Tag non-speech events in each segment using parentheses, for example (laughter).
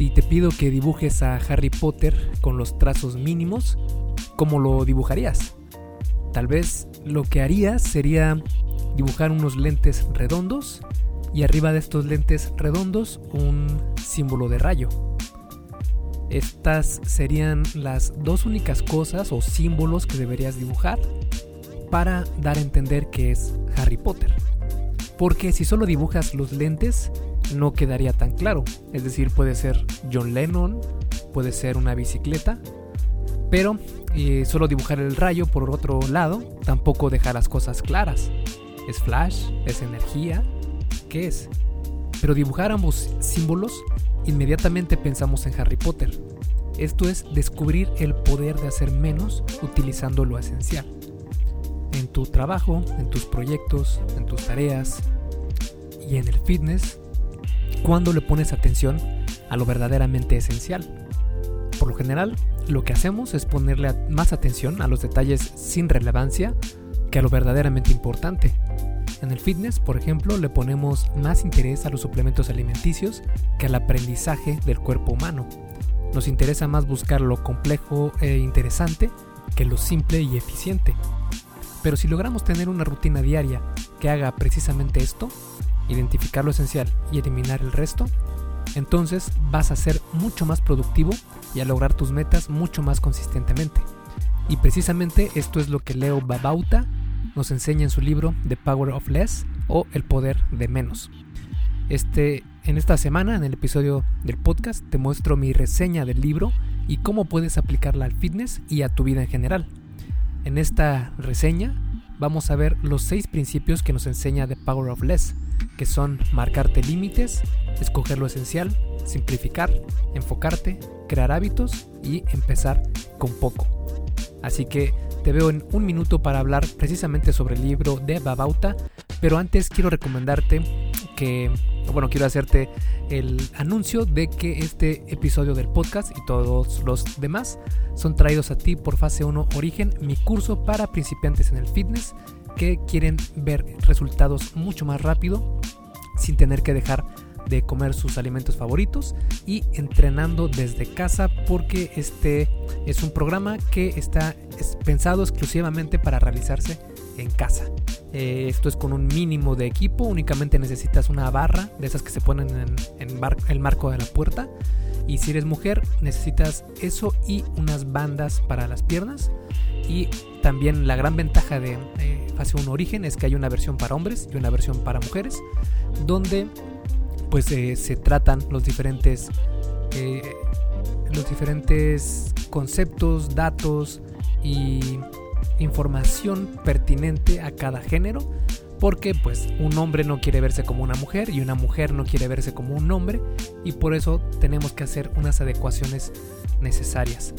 Si te pido que dibujes a Harry Potter con los trazos mínimos, ¿cómo lo dibujarías? Tal vez lo que harías sería dibujar unos lentes redondos y arriba de estos lentes redondos un símbolo de rayo. Estas serían las dos únicas cosas o símbolos que deberías dibujar para dar a entender que es Harry Potter. Porque si solo dibujas los lentes, no quedaría tan claro. Es decir, puede ser John Lennon, puede ser una bicicleta, pero eh, solo dibujar el rayo por otro lado tampoco deja las cosas claras. ¿Es flash? ¿Es energía? ¿Qué es? Pero dibujar ambos símbolos, inmediatamente pensamos en Harry Potter. Esto es descubrir el poder de hacer menos utilizando lo esencial. En tu trabajo, en tus proyectos, en tus tareas y en el fitness, cuando le pones atención a lo verdaderamente esencial. Por lo general, lo que hacemos es ponerle más atención a los detalles sin relevancia que a lo verdaderamente importante. En el fitness, por ejemplo, le ponemos más interés a los suplementos alimenticios que al aprendizaje del cuerpo humano. Nos interesa más buscar lo complejo e interesante que lo simple y eficiente. Pero si logramos tener una rutina diaria que haga precisamente esto, identificar lo esencial y eliminar el resto, entonces vas a ser mucho más productivo y a lograr tus metas mucho más consistentemente. Y precisamente esto es lo que Leo Babauta nos enseña en su libro The Power of Less o El Poder de Menos. Este, en esta semana, en el episodio del podcast, te muestro mi reseña del libro y cómo puedes aplicarla al fitness y a tu vida en general. En esta reseña vamos a ver los seis principios que nos enseña The Power of Less, que son marcarte límites, escoger lo esencial, simplificar, enfocarte, crear hábitos y empezar con poco. Así que te veo en un minuto para hablar precisamente sobre el libro de Babauta, pero antes quiero recomendarte que, bueno, quiero hacerte el anuncio de que este episodio del podcast y todos los demás son traídos a ti por Fase 1 Origen, mi curso para principiantes en el fitness que quieren ver resultados mucho más rápido sin tener que dejar de comer sus alimentos favoritos y entrenando desde casa porque este es un programa que está pensado exclusivamente para realizarse en casa. Eh, esto es con un mínimo de equipo, únicamente necesitas una barra de esas que se ponen en, el marco de la puerta. Y si eres mujer, necesitas eso y unas bandas para las piernas. Y también la gran ventaja de eh, Fase 1 Origen es que hay una versión para hombres y una versión para mujeres, donde pues eh, se tratan los diferentes eh, los diferentes conceptos, datos y información pertinente a cada género porque pues un hombre no quiere verse como una mujer y una mujer no quiere verse como un hombre y por eso tenemos que hacer unas adecuaciones necesarias.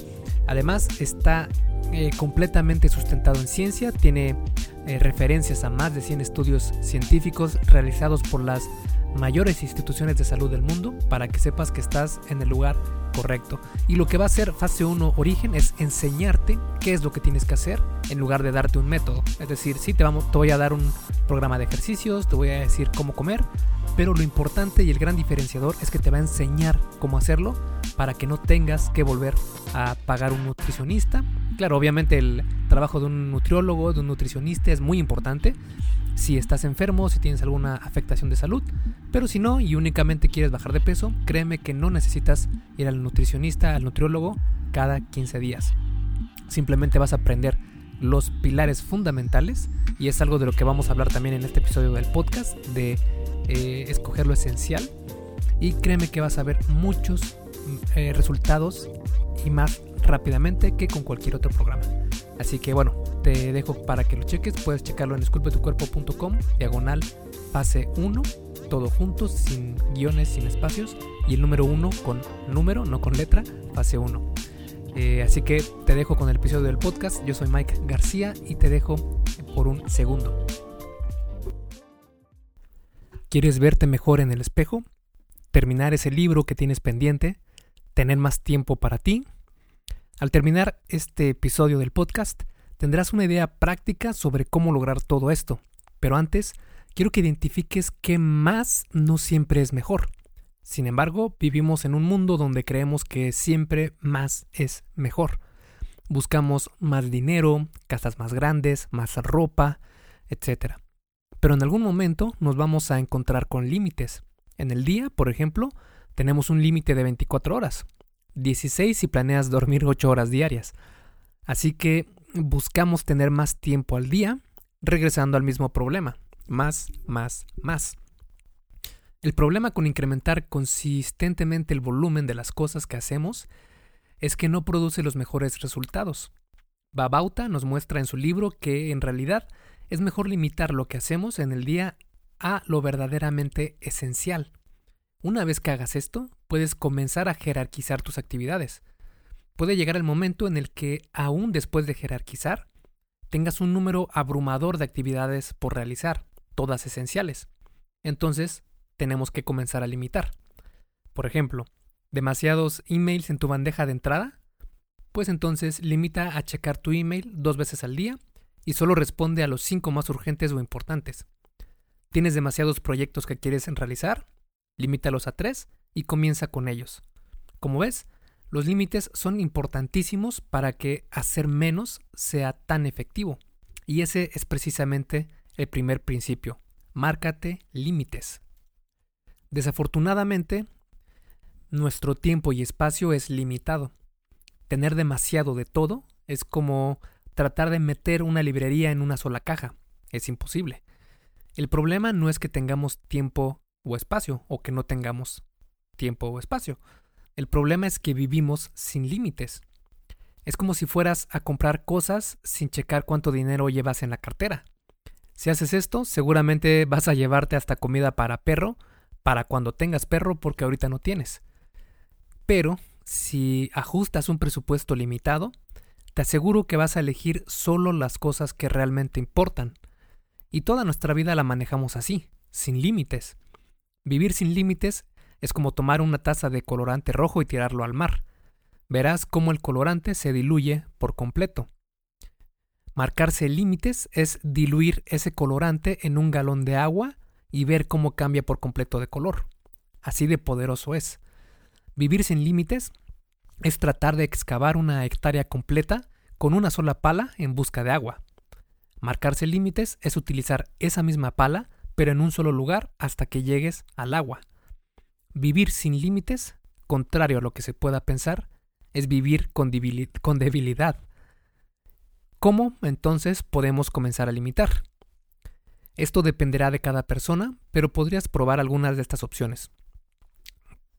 Además está eh, completamente sustentado en ciencia, tiene referencias a más de 100 estudios científicos realizados por las mayores instituciones de salud del mundo para que sepas que estás en el lugar correcto. Y lo que va a hacer fase 1 origen es enseñarte qué es lo que tienes que hacer en lugar de darte un método. Es decir, sí te, vamos, te voy a dar un programa de ejercicios, te voy a decir cómo comer, pero lo importante y el gran diferenciador es que te va a enseñar cómo hacerlo para que no tengas que volver a pagar un nutricionista. Claro, obviamente el trabajo de un nutriólogo, de un nutricionista es muy importante, si estás enfermo, si tienes alguna afectación de salud, pero si no y únicamente quieres bajar de peso, créeme que no necesitas ir al nutricionista, al nutriólogo cada 15 días. Simplemente vas a aprender los pilares fundamentales y es algo de lo que vamos a hablar también en este episodio del podcast, de eh, escoger lo esencial y créeme que vas a ver muchos eh, resultados y más rápidamente que con cualquier otro programa. Así que bueno, te dejo para que lo cheques. Puedes checarlo en esculpetucuerpo.com, diagonal fase 1, todo junto, sin guiones, sin espacios. Y el número 1 con número, no con letra, fase 1. Eh, así que te dejo con el episodio del podcast. Yo soy Mike García y te dejo por un segundo. ¿Quieres verte mejor en el espejo? ¿Terminar ese libro que tienes pendiente? ¿Tener más tiempo para ti? Al terminar este episodio del podcast, tendrás una idea práctica sobre cómo lograr todo esto. Pero antes, quiero que identifiques que más no siempre es mejor. Sin embargo, vivimos en un mundo donde creemos que siempre más es mejor. Buscamos más dinero, casas más grandes, más ropa, etc. Pero en algún momento nos vamos a encontrar con límites. En el día, por ejemplo, tenemos un límite de 24 horas, 16 si planeas dormir 8 horas diarias. Así que buscamos tener más tiempo al día, regresando al mismo problema, más, más, más. El problema con incrementar consistentemente el volumen de las cosas que hacemos es que no produce los mejores resultados. Babauta nos muestra en su libro que en realidad es mejor limitar lo que hacemos en el día a lo verdaderamente esencial. Una vez que hagas esto, puedes comenzar a jerarquizar tus actividades. Puede llegar el momento en el que, aún después de jerarquizar, tengas un número abrumador de actividades por realizar, todas esenciales. Entonces, tenemos que comenzar a limitar. Por ejemplo, demasiados emails en tu bandeja de entrada, pues entonces limita a checar tu email dos veces al día y solo responde a los cinco más urgentes o importantes. ¿Tienes demasiados proyectos que quieres realizar? Limítalos a tres y comienza con ellos. Como ves, los límites son importantísimos para que hacer menos sea tan efectivo. Y ese es precisamente el primer principio. Márcate límites. Desafortunadamente, nuestro tiempo y espacio es limitado. Tener demasiado de todo es como tratar de meter una librería en una sola caja. Es imposible. El problema no es que tengamos tiempo o espacio o que no tengamos tiempo o espacio. El problema es que vivimos sin límites. Es como si fueras a comprar cosas sin checar cuánto dinero llevas en la cartera. Si haces esto, seguramente vas a llevarte hasta comida para perro para cuando tengas perro porque ahorita no tienes. Pero si ajustas un presupuesto limitado, te aseguro que vas a elegir solo las cosas que realmente importan. Y toda nuestra vida la manejamos así, sin límites. Vivir sin límites es como tomar una taza de colorante rojo y tirarlo al mar. Verás cómo el colorante se diluye por completo. Marcarse límites es diluir ese colorante en un galón de agua y ver cómo cambia por completo de color. Así de poderoso es. Vivir sin límites es tratar de excavar una hectárea completa con una sola pala en busca de agua. Marcarse límites es utilizar esa misma pala, pero en un solo lugar hasta que llegues al agua. Vivir sin límites, contrario a lo que se pueda pensar, es vivir con, debilidad. ¿Cómo entonces podemos comenzar a limitar? Esto dependerá de cada persona, pero podrías probar algunas de estas opciones.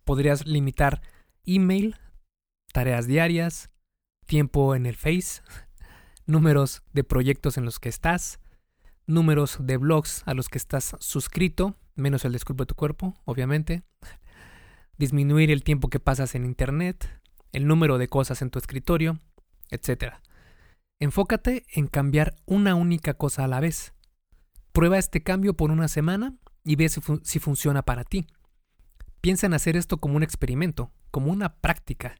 Podrías limitar email, tareas diarias, tiempo en el Face, (laughs) números de proyectos en los que estás, números de blogs a los que estás suscrito, menos el Disculpe tu cuerpo, obviamente, disminuir el tiempo que pasas en Internet, el número de cosas en tu escritorio, etc. Enfócate en cambiar una única cosa a la vez. Prueba este cambio por una semana y ve si, funciona para ti. Piensa en hacer esto como un experimento, como una práctica.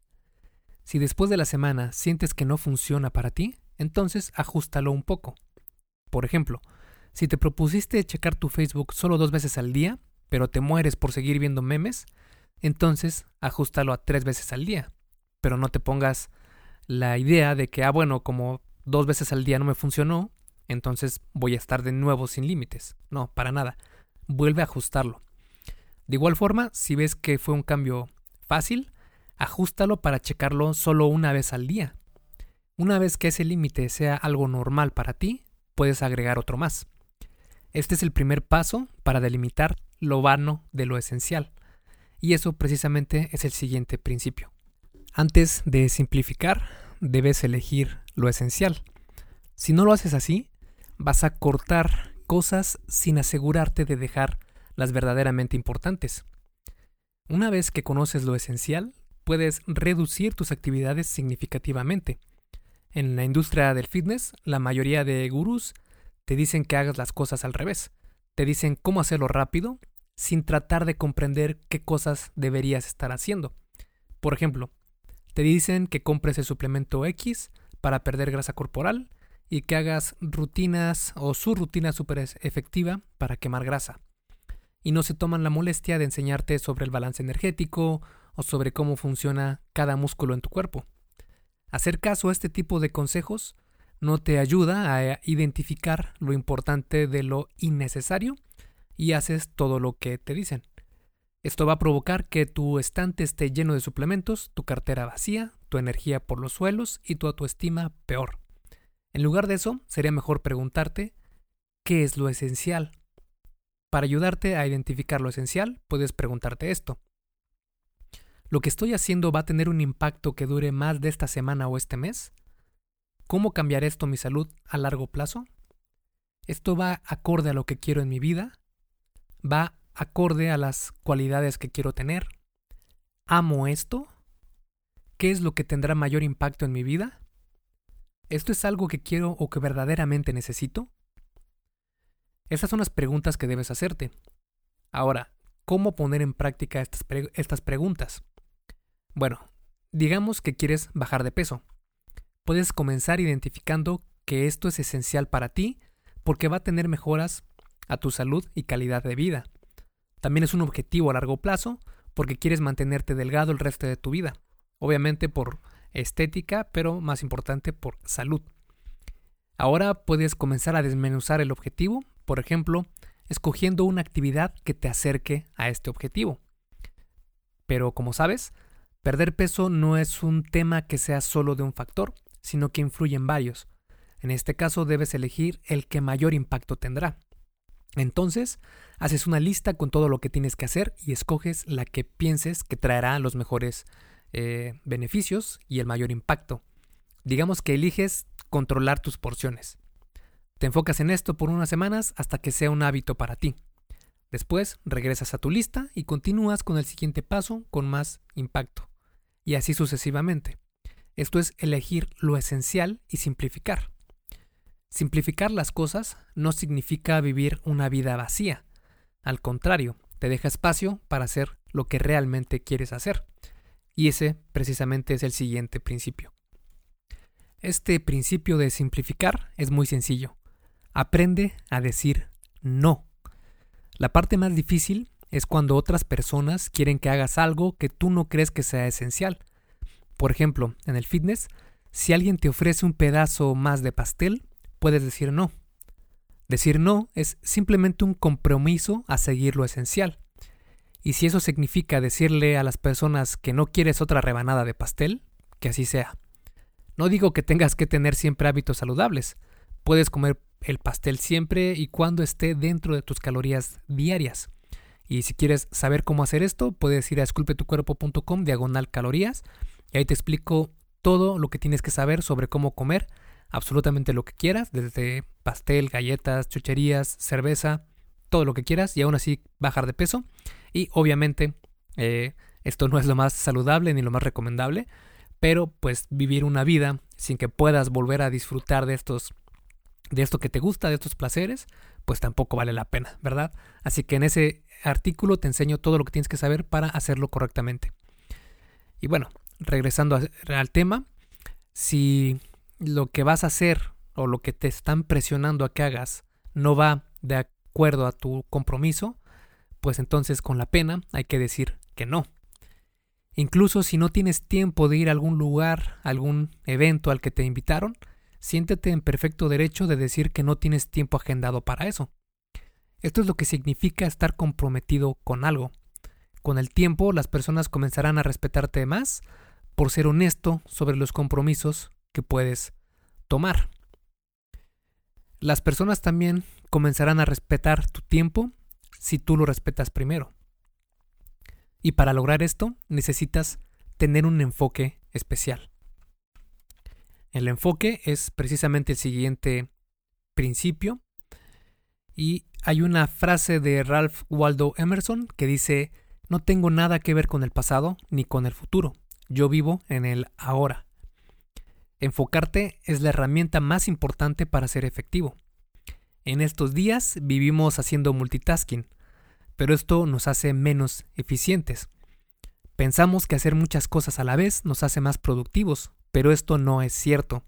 Si después de la semana sientes que no funciona para ti, entonces ajustalo un poco. Por ejemplo, si te propusiste checar tu Facebook solo dos veces al día, pero te mueres por seguir viendo memes, entonces ajustalo a tres veces al día. Pero no te pongas la idea de que, ah, bueno, como dos veces al día no me funcionó, entonces voy a estar de nuevo sin límites. No, para nada. Vuelve a ajustarlo. De igual forma, si ves que fue un cambio fácil, ajustalo para checarlo solo una vez al día. Una vez que ese límite sea algo normal para ti, puedes agregar otro más. Este es el primer paso para delimitar lo vano de lo esencial. Y eso precisamente es el siguiente principio. Antes de simplificar, debes elegir lo esencial. Si no lo haces así, vas a cortar cosas sin asegurarte de dejar las verdaderamente importantes. Una vez que conoces lo esencial, puedes reducir tus actividades significativamente. En la industria del fitness, la mayoría de gurús te dicen que hagas las cosas al revés. Te dicen cómo hacerlo rápido sin tratar de comprender qué cosas deberías estar haciendo. Por ejemplo, te dicen que compres el suplemento X para perder grasa corporal y que hagas rutinas o su rutina súper efectiva para quemar grasa. y no se toman la molestia de enseñarte sobre el balance energético o sobre cómo funciona cada músculo en tu cuerpo. Hacer caso a este tipo de consejos no te ayuda a identificar lo importante de lo innecesario y haces todo lo que te dicen. Esto va a provocar que tu estante esté lleno de suplementos, tu cartera vacía, tu energía por los suelos y tu autoestima peor. En lugar de eso, sería mejor preguntarte ¿qué es lo esencial? Para ayudarte a identificar lo esencial, puedes preguntarte esto. ¿Lo que estoy haciendo va a tener un impacto que dure más de esta semana o este mes? ¿Cómo cambiará esto mi salud a largo plazo? ¿Esto va acorde a lo que quiero en mi vida? ¿Va acorde a las cualidades que quiero tener? ¿Amo esto? ¿Qué es lo que tendrá mayor impacto en mi vida? ¿Esto es algo que quiero o que verdaderamente necesito? Esas son las preguntas que debes hacerte. Ahora, ¿cómo poner en práctica estas, estas preguntas? Bueno, digamos que quieres bajar de peso. Puedes comenzar identificando que esto es esencial para ti porque va a tener mejoras a tu salud y calidad de vida. También es un objetivo a largo plazo porque quieres mantenerte delgado el resto de tu vida. Obviamente por estética, pero más importante por salud. Ahora puedes comenzar a desmenuzar el objetivo, por ejemplo, escogiendo una actividad que te acerque a este objetivo. Pero como sabes, Perder peso no es un tema que sea solo de un factor, sino que influye en varios. En este caso debes elegir el que mayor impacto tendrá. Entonces, haces una lista con todo lo que tienes que hacer y escoges la que pienses que traerá los mejores eh, beneficios y el mayor impacto. Digamos que eliges controlar tus porciones. Te enfocas en esto por unas semanas hasta que sea un hábito para ti. Después regresas a tu lista y continúas con el siguiente paso con más impacto y así sucesivamente. Esto es elegir lo esencial y simplificar. Simplificar las cosas no significa vivir una vida vacía. Al contrario, te deja espacio para hacer lo que realmente quieres hacer. Y ese precisamente es el siguiente principio. Este principio de simplificar es muy sencillo. Aprende a decir no. La parte más difícil es cuando otras personas quieren que hagas algo que tú no crees que sea esencial. Por ejemplo, en el fitness, si alguien te ofrece un pedazo más de pastel, puedes decir no. Decir no es simplemente un compromiso a seguir lo esencial. Y si eso significa decirle a las personas que no quieres otra rebanada de pastel, que así sea. No digo que tengas que tener siempre hábitos saludables. Puedes comer el pastel siempre y cuando esté dentro de tus calorías diarias. Y si quieres saber cómo hacer esto, puedes ir a esculpetucuerpo.com diagonal calorías y ahí te explico todo lo que tienes que saber sobre cómo comer absolutamente lo que quieras, desde pastel, galletas, chucherías, cerveza, todo lo que quieras y aún así bajar de peso. Y obviamente eh, esto no es lo más saludable ni lo más recomendable, pero pues vivir una vida sin que puedas volver a disfrutar de estos de esto que te gusta, de estos placeres, pues tampoco vale la pena, ¿verdad? Así que en ese artículo te enseño todo lo que tienes que saber para hacerlo correctamente. Y bueno, regresando al tema, si lo que vas a hacer o lo que te están presionando a que hagas no va de acuerdo a tu compromiso, pues entonces con la pena hay que decir que no. Incluso si no tienes tiempo de ir a algún lugar, algún evento al que te invitaron, siéntete en perfecto derecho de decir que no tienes tiempo agendado para eso. Esto es lo que significa estar comprometido con algo. Con el tiempo las personas comenzarán a respetarte más por ser honesto sobre los compromisos que puedes tomar. Las personas también comenzarán a respetar tu tiempo si tú lo respetas primero. Y para lograr esto necesitas tener un enfoque especial. El enfoque es precisamente el siguiente principio. Y hay una frase de Ralph Waldo Emerson que dice, no tengo nada que ver con el pasado ni con el futuro. Yo vivo en el ahora. Enfocarte es la herramienta más importante para ser efectivo. En estos días vivimos haciendo multitasking, pero esto nos hace menos eficientes. Pensamos que hacer muchas cosas a la vez nos hace más productivos, pero esto no es cierto.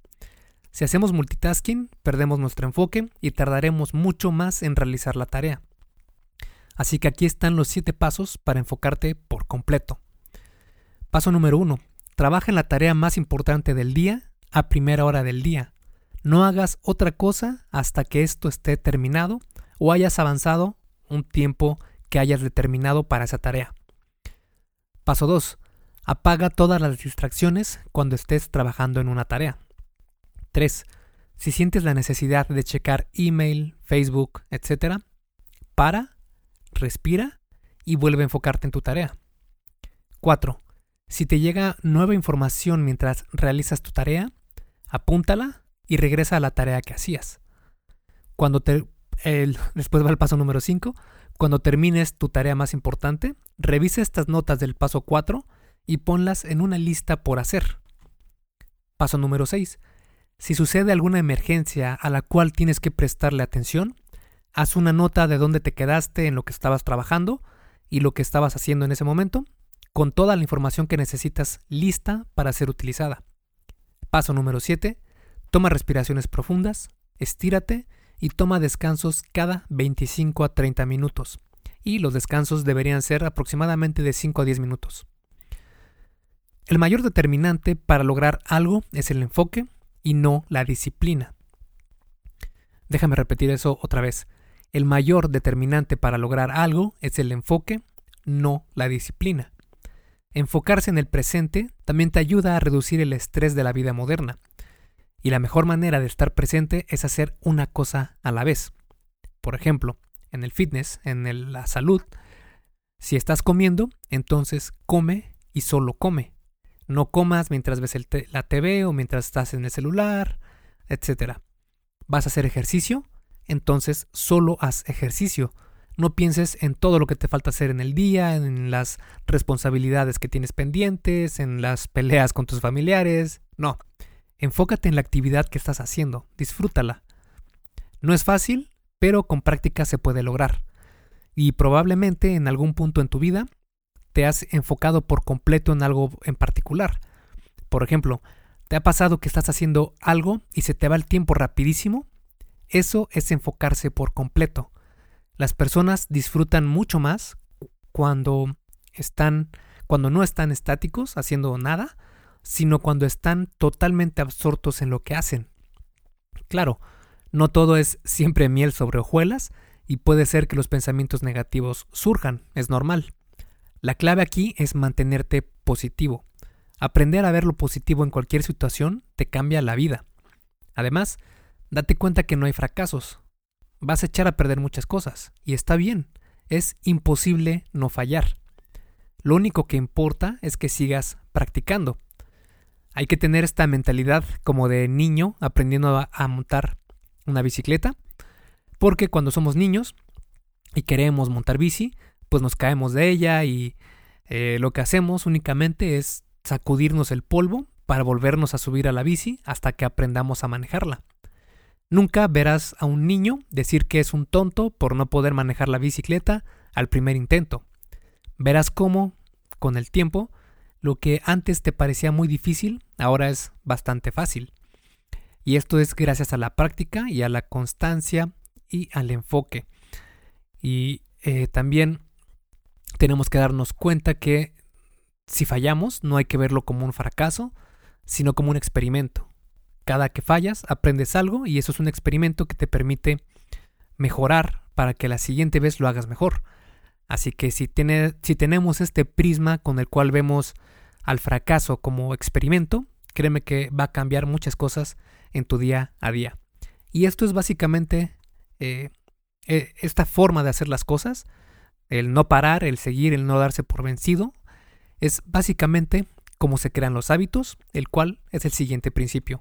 Si hacemos multitasking, perdemos nuestro enfoque y tardaremos mucho más en realizar la tarea. Así que aquí están los 7 pasos para enfocarte por completo. Paso número 1. Trabaja en la tarea más importante del día a primera hora del día. No hagas otra cosa hasta que esto esté terminado o hayas avanzado un tiempo que hayas determinado para esa tarea. Paso 2. Apaga todas las distracciones cuando estés trabajando en una tarea. 3. Si sientes la necesidad de checar email, Facebook, etc., para, respira y vuelve a enfocarte en tu tarea. 4. Si te llega nueva información mientras realizas tu tarea, apúntala y regresa a la tarea que hacías. Cuando te, (laughs) después va el paso número 5. Cuando termines tu tarea más importante, revisa estas notas del paso 4 y ponlas en una lista por hacer. Paso número 6. Si sucede alguna emergencia a la cual tienes que prestarle atención, haz una nota de dónde te quedaste en lo que estabas trabajando y lo que estabas haciendo en ese momento, con toda la información que necesitas lista para ser utilizada. Paso número 7. Toma respiraciones profundas, estírate y toma descansos cada 25 a 30 minutos. Y los descansos deberían ser aproximadamente de 5 a 10 minutos. El mayor determinante para lograr algo es el enfoque y no la disciplina. Déjame repetir eso otra vez. El mayor determinante para lograr algo es el enfoque, no la disciplina. Enfocarse en el presente también te ayuda a reducir el estrés de la vida moderna. Y la mejor manera de estar presente es hacer una cosa a la vez. Por ejemplo, en el fitness, en la salud, si estás comiendo, entonces come y solo come. No comas mientras ves la TV o mientras estás en el celular, etc. ¿Vas a hacer ejercicio? Entonces solo haz ejercicio. No pienses en todo lo que te falta hacer en el día, en las responsabilidades que tienes pendientes, en las peleas con tus familiares. No. Enfócate en la actividad que estás haciendo. Disfrútala. No es fácil, pero con práctica se puede lograr. Y probablemente en algún punto en tu vida te has enfocado por completo en algo en particular. Por ejemplo, ¿te ha pasado que estás haciendo algo y se te va el tiempo rapidísimo? Eso es enfocarse por completo. Las personas disfrutan mucho más cuando están cuando no están estáticos haciendo nada, sino cuando están totalmente absortos en lo que hacen. Claro, no todo es siempre miel sobre hojuelas y puede ser que los pensamientos negativos surjan, es normal. La clave aquí es mantenerte positivo. Aprender a ver lo positivo en cualquier situación te cambia la vida. Además, date cuenta que no hay fracasos. Vas a echar a perder muchas cosas, y está bien. Es imposible no fallar. Lo único que importa es que sigas practicando. Hay que tener esta mentalidad como de niño aprendiendo a, montar una bicicleta, porque cuando somos niños y queremos montar bici, pues nos caemos de ella y eh, lo que hacemos únicamente es sacudirnos el polvo para volvernos a subir a la bici hasta que aprendamos a manejarla. Nunca verás a un niño decir que es un tonto por no poder manejar la bicicleta al primer intento. Verás cómo, con el tiempo, lo que antes te parecía muy difícil, ahora es bastante fácil. Y esto es gracias a la práctica y a la constancia y al enfoque. Y eh, también tenemos que darnos cuenta que si fallamos no hay que verlo como un fracaso, sino como un experimento. Cada que fallas aprendes algo y eso es un experimento que te permite mejorar para que la siguiente vez lo hagas mejor. Así que si, si tenemos este prisma con el cual vemos al fracaso como experimento, créeme que va a cambiar muchas cosas en tu día a día. Y esto es básicamente eh, eh, esta forma de hacer las cosas el no parar, el seguir, el no darse por vencido, es básicamente cómo se crean los hábitos, el cual es el siguiente principio.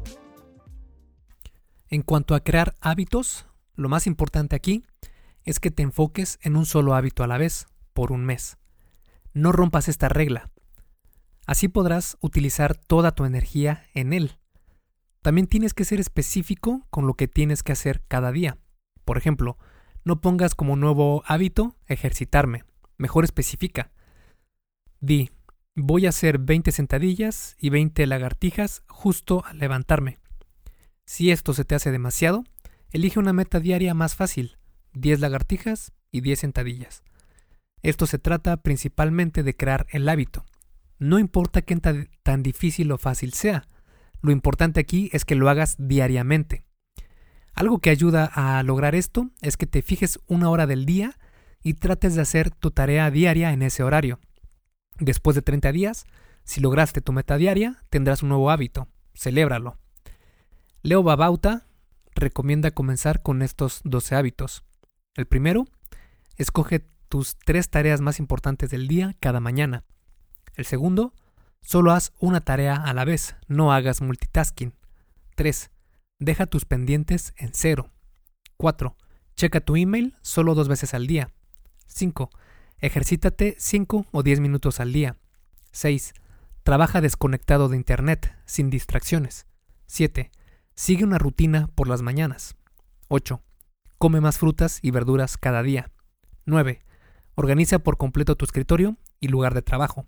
En cuanto a crear hábitos, lo más importante aquí es que te enfoques en un solo hábito a la vez, por un mes. No rompas esta regla. Así podrás utilizar toda tu energía en él. También tienes que ser específico con lo que tienes que hacer cada día. Por ejemplo, no pongas como nuevo hábito ejercitarme. Mejor especifica. Di, voy a hacer 20 sentadillas y 20 lagartijas justo al levantarme. Si esto se te hace demasiado, elige una meta diaria más fácil, 10 lagartijas y 10 sentadillas. Esto se trata principalmente de crear el hábito. No importa qué tan difícil o fácil sea, lo importante aquí es que lo hagas diariamente. Algo que ayuda a lograr esto es que te fijes una hora del día y trates de hacer tu tarea diaria en ese horario. Después de 30 días, si lograste tu meta diaria, tendrás un nuevo hábito. Celébralo. Leo Babauta recomienda comenzar con estos 12 hábitos. El primero, escoge tus tres tareas más importantes del día cada mañana. El segundo, solo haz una tarea a la vez, no hagas multitasking. 3. Deja tus pendientes en cero. 4. Checa tu email solo dos veces al día. 5. Ejercítate 5 o 10 minutos al día. 6. Trabaja desconectado de Internet, sin distracciones. 7. Sigue una rutina por las mañanas. 8. Come más frutas y verduras cada día. 9. Organiza por completo tu escritorio y lugar de trabajo.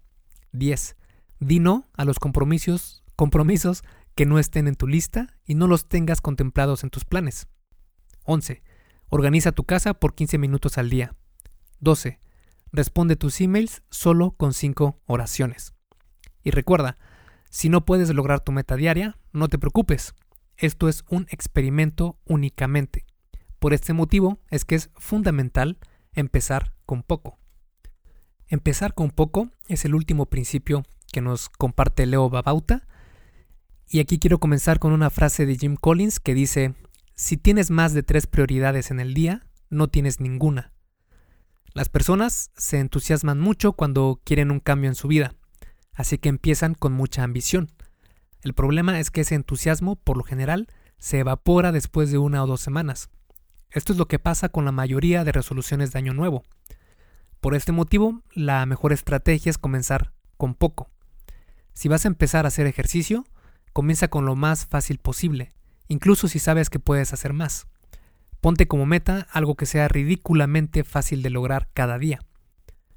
10. Di no a los compromisos, compromisos que no estén en tu lista y no los tengas contemplados en tus planes. 11. Organiza tu casa por 15 minutos al día. 12. Responde tus emails solo con 5 oraciones. Y recuerda, si no puedes lograr tu meta diaria, no te preocupes. Esto es un experimento únicamente. Por este motivo es que es fundamental empezar con poco. Empezar con poco es el último principio que nos comparte Leo Babauta. Y aquí quiero comenzar con una frase de Jim Collins que dice, si tienes más de tres prioridades en el día, no tienes ninguna. Las personas se entusiasman mucho cuando quieren un cambio en su vida, así que empiezan con mucha ambición. El problema es que ese entusiasmo, por lo general, se evapora después de una o dos semanas. Esto es lo que pasa con la mayoría de resoluciones de año nuevo. Por este motivo, la mejor estrategia es comenzar con poco. Si vas a empezar a hacer ejercicio, comienza con lo más fácil posible, incluso si sabes que puedes hacer más. Ponte como meta algo que sea ridículamente fácil de lograr cada día.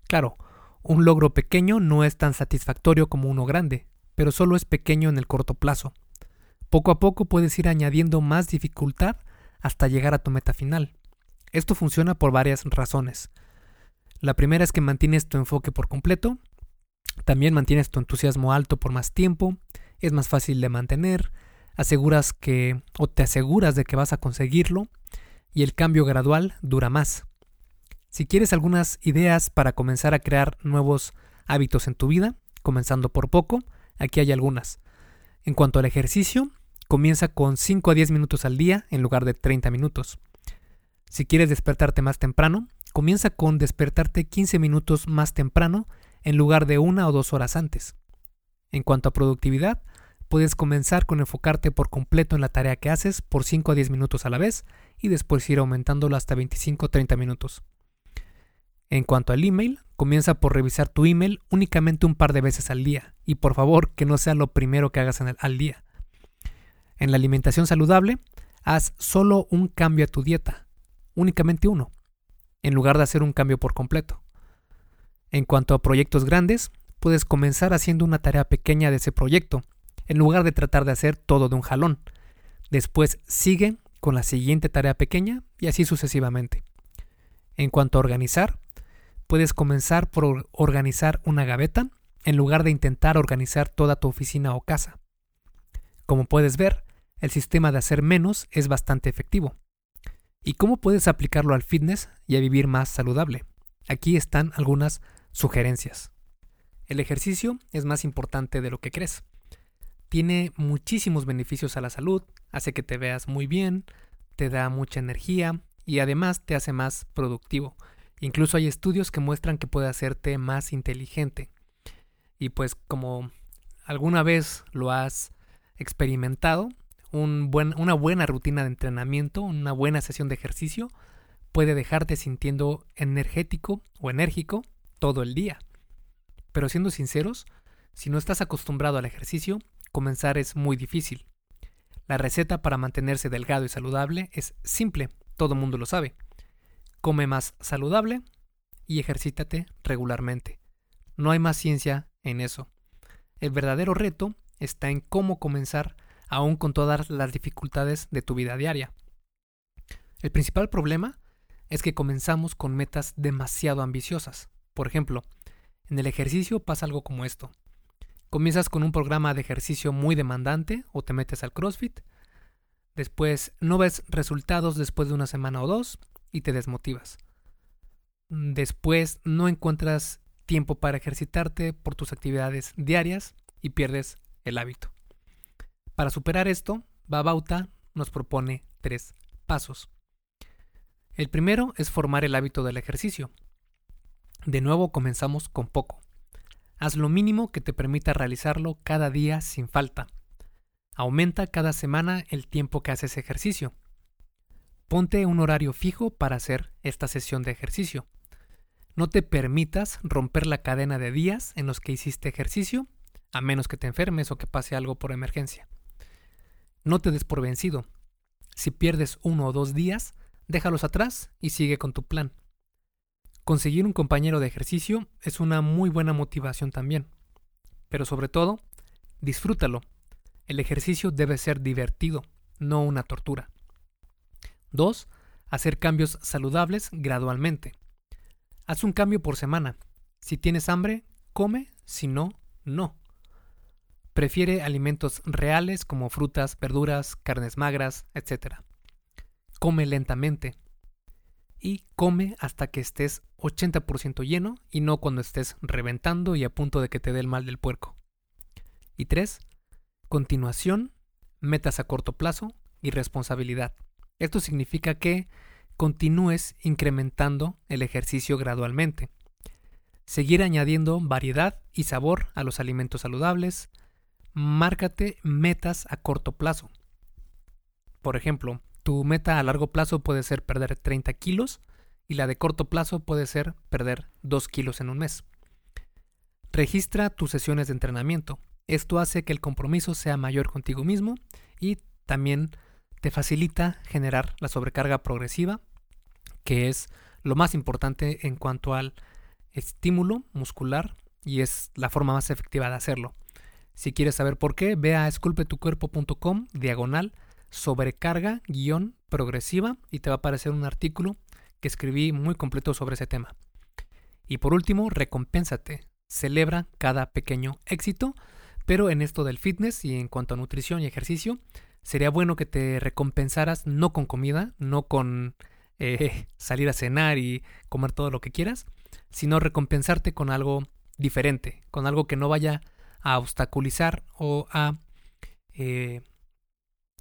Claro, un logro pequeño no es tan satisfactorio como uno grande, pero solo es pequeño en el corto plazo. Poco a poco puedes ir añadiendo más dificultad hasta llegar a tu meta final. Esto funciona por varias razones. La primera es que mantienes tu enfoque por completo, también mantienes tu entusiasmo alto por más tiempo, es más fácil de mantener, aseguras que o te aseguras de que vas a conseguirlo y el cambio gradual dura más. Si quieres algunas ideas para comenzar a crear nuevos hábitos en tu vida, comenzando por poco, aquí hay algunas. En cuanto al ejercicio, Comienza con 5 a 10 minutos al día en lugar de 30 minutos. Si quieres despertarte más temprano, comienza con despertarte 15 minutos más temprano en lugar de una o dos horas antes. En cuanto a productividad, puedes comenzar con enfocarte por completo en la tarea que haces por 5 a 10 minutos a la vez y después ir aumentándolo hasta 25 o 30 minutos. En cuanto al email, comienza por revisar tu email únicamente un par de veces al día y por favor que no sea lo primero que hagas al día. En la alimentación saludable, haz solo un cambio a tu dieta, únicamente uno, en lugar de hacer un cambio por completo. En cuanto a proyectos grandes, puedes comenzar haciendo una tarea pequeña de ese proyecto, en lugar de tratar de hacer todo de un jalón. Después sigue con la siguiente tarea pequeña y así sucesivamente. En cuanto a organizar, puedes comenzar por organizar una gaveta en lugar de intentar organizar toda tu oficina o casa. Como puedes ver, el sistema de hacer menos es bastante efectivo. ¿Y cómo puedes aplicarlo al fitness y a vivir más saludable? Aquí están algunas sugerencias. El ejercicio es más importante de lo que crees. tiene muchísimos beneficios a la salud, hace que te veas muy bien, te da mucha energía y además te hace más productivo. Incluso hay estudios que muestran que puede hacerte más inteligente. Y pues como alguna vez lo has experimentado, una buena rutina de entrenamiento, una buena sesión de ejercicio, puede dejarte sintiendo energético o enérgico todo el día. Pero siendo sinceros, si no estás acostumbrado al ejercicio, comenzar es muy difícil. La receta para mantenerse delgado y saludable es simple, todo mundo lo sabe. Come más saludable y ejercítate regularmente. No hay más ciencia en eso. El verdadero reto está en cómo comenzar aún con todas las dificultades de tu vida diaria. El principal problema es que comenzamos con metas demasiado ambiciosas. Por ejemplo, en el ejercicio pasa algo como esto. Comienzas con un programa de ejercicio muy demandante o te metes al CrossFit. Después no ves resultados después de una semana o dos y te desmotivas. Después no encuentras tiempo para ejercitarte por tus actividades diarias y pierdes el hábito. Para superar esto, Babauta nos propone tres pasos. El primero es formar el hábito del ejercicio. De nuevo comenzamos con poco. Haz lo mínimo que te permita realizarlo cada día sin falta. Aumenta cada semana el tiempo que haces ejercicio. Ponte un horario fijo para hacer esta sesión de ejercicio. No te permitas romper la cadena de días en los que hiciste ejercicio, a menos que te enfermes o que pase algo por emergencia. No te des por vencido. Si pierdes uno o dos días, déjalos atrás y sigue con tu plan. Conseguir un compañero de ejercicio es una muy buena motivación también. Pero sobre todo, disfrútalo. El ejercicio debe ser divertido, no una tortura. 2. Hacer cambios saludables gradualmente. Haz un cambio por semana. Si tienes hambre, come, si no, no. Prefiere alimentos reales como frutas, verduras, carnes magras, etc. Come lentamente y come hasta que estés 80% lleno y no cuando estés reventando y a punto de que te dé el mal del puerco. Y 3. Continuación, metas a corto plazo y responsabilidad. Esto significa que continúes incrementando el ejercicio gradualmente. Seguir añadiendo variedad y sabor a los alimentos saludables. Márcate metas a corto plazo. Por ejemplo, tu meta a largo plazo puede ser perder 30 kilos y la de corto plazo puede ser perder 2 kilos en un mes. Registra tus sesiones de entrenamiento. Esto hace que el compromiso sea mayor contigo mismo y también te facilita generar la sobrecarga progresiva, que es lo más importante en cuanto al estímulo muscular y es la forma más efectiva de hacerlo. Si quieres saber por qué, ve a esculpetucuerpo.com diagonal sobrecarga guion progresiva y te va a aparecer un artículo que escribí muy completo sobre ese tema. Y por último, recompénsate. Celebra cada pequeño éxito, pero en esto del fitness y en cuanto a nutrición y ejercicio, sería bueno que te recompensaras no con comida, no con eh, (laughs) salir a cenar y comer todo lo que quieras, sino recompensarte con algo diferente, con algo que no vaya a obstaculizar o a eh,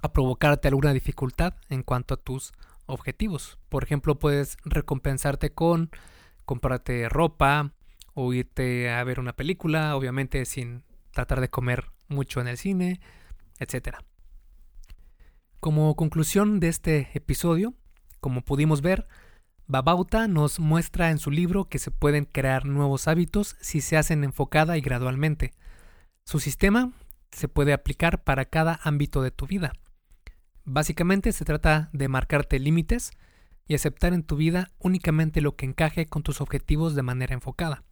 a provocarte alguna dificultad en cuanto a tus objetivos. Por ejemplo, puedes recompensarte con comprarte ropa o irte a ver una película, obviamente sin tratar de comer mucho en el cine, etc. Como conclusión de este episodio, como pudimos ver, Babauta nos muestra en su libro que se pueden crear nuevos hábitos si se hacen enfocada y gradualmente. Su sistema se puede aplicar para cada ámbito de tu vida. Básicamente se trata de marcarte límites y aceptar en tu vida únicamente lo que encaje con tus objetivos de manera enfocada.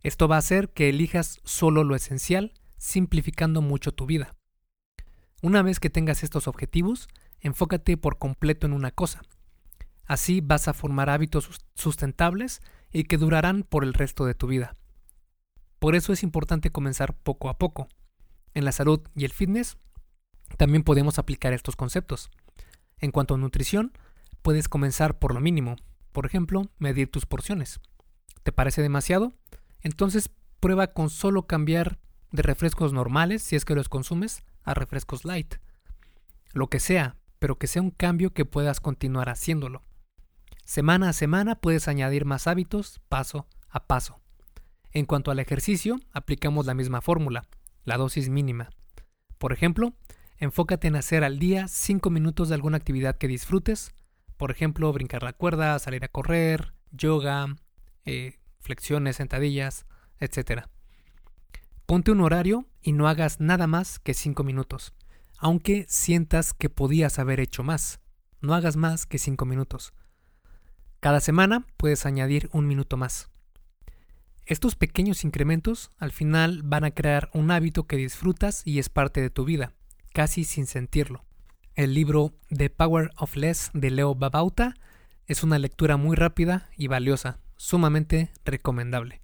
Esto va a hacer que elijas solo lo esencial, simplificando mucho tu vida. Una vez que tengas estos objetivos, enfócate por completo en una cosa. Así vas a formar hábitos sustentables y que durarán por el resto de tu vida. Por eso es importante comenzar poco a poco. En la salud y el fitness también podemos aplicar estos conceptos. En cuanto a nutrición, puedes comenzar por lo mínimo, por ejemplo, medir tus porciones. ¿Te parece demasiado? Entonces prueba con solo cambiar de refrescos normales, si es que los consumes, a refrescos light. Lo que sea, pero que sea un cambio que puedas continuar haciéndolo. Semana a semana puedes añadir más hábitos paso a paso. En cuanto al ejercicio, aplicamos la misma fórmula, la dosis mínima. Por ejemplo, enfócate en hacer al día 5 minutos de alguna actividad que disfrutes, por ejemplo, brincar la cuerda, salir a correr, yoga, eh, flexiones, sentadillas, etc. Ponte un horario y no hagas nada más que 5 minutos, aunque sientas que podías haber hecho más. No hagas más que 5 minutos. Cada semana puedes añadir un minuto más. Estos pequeños incrementos al final van a crear un hábito que disfrutas y es parte de tu vida, casi sin sentirlo. El libro The Power of Less de Leo Babauta es una lectura muy rápida y valiosa, sumamente recomendable.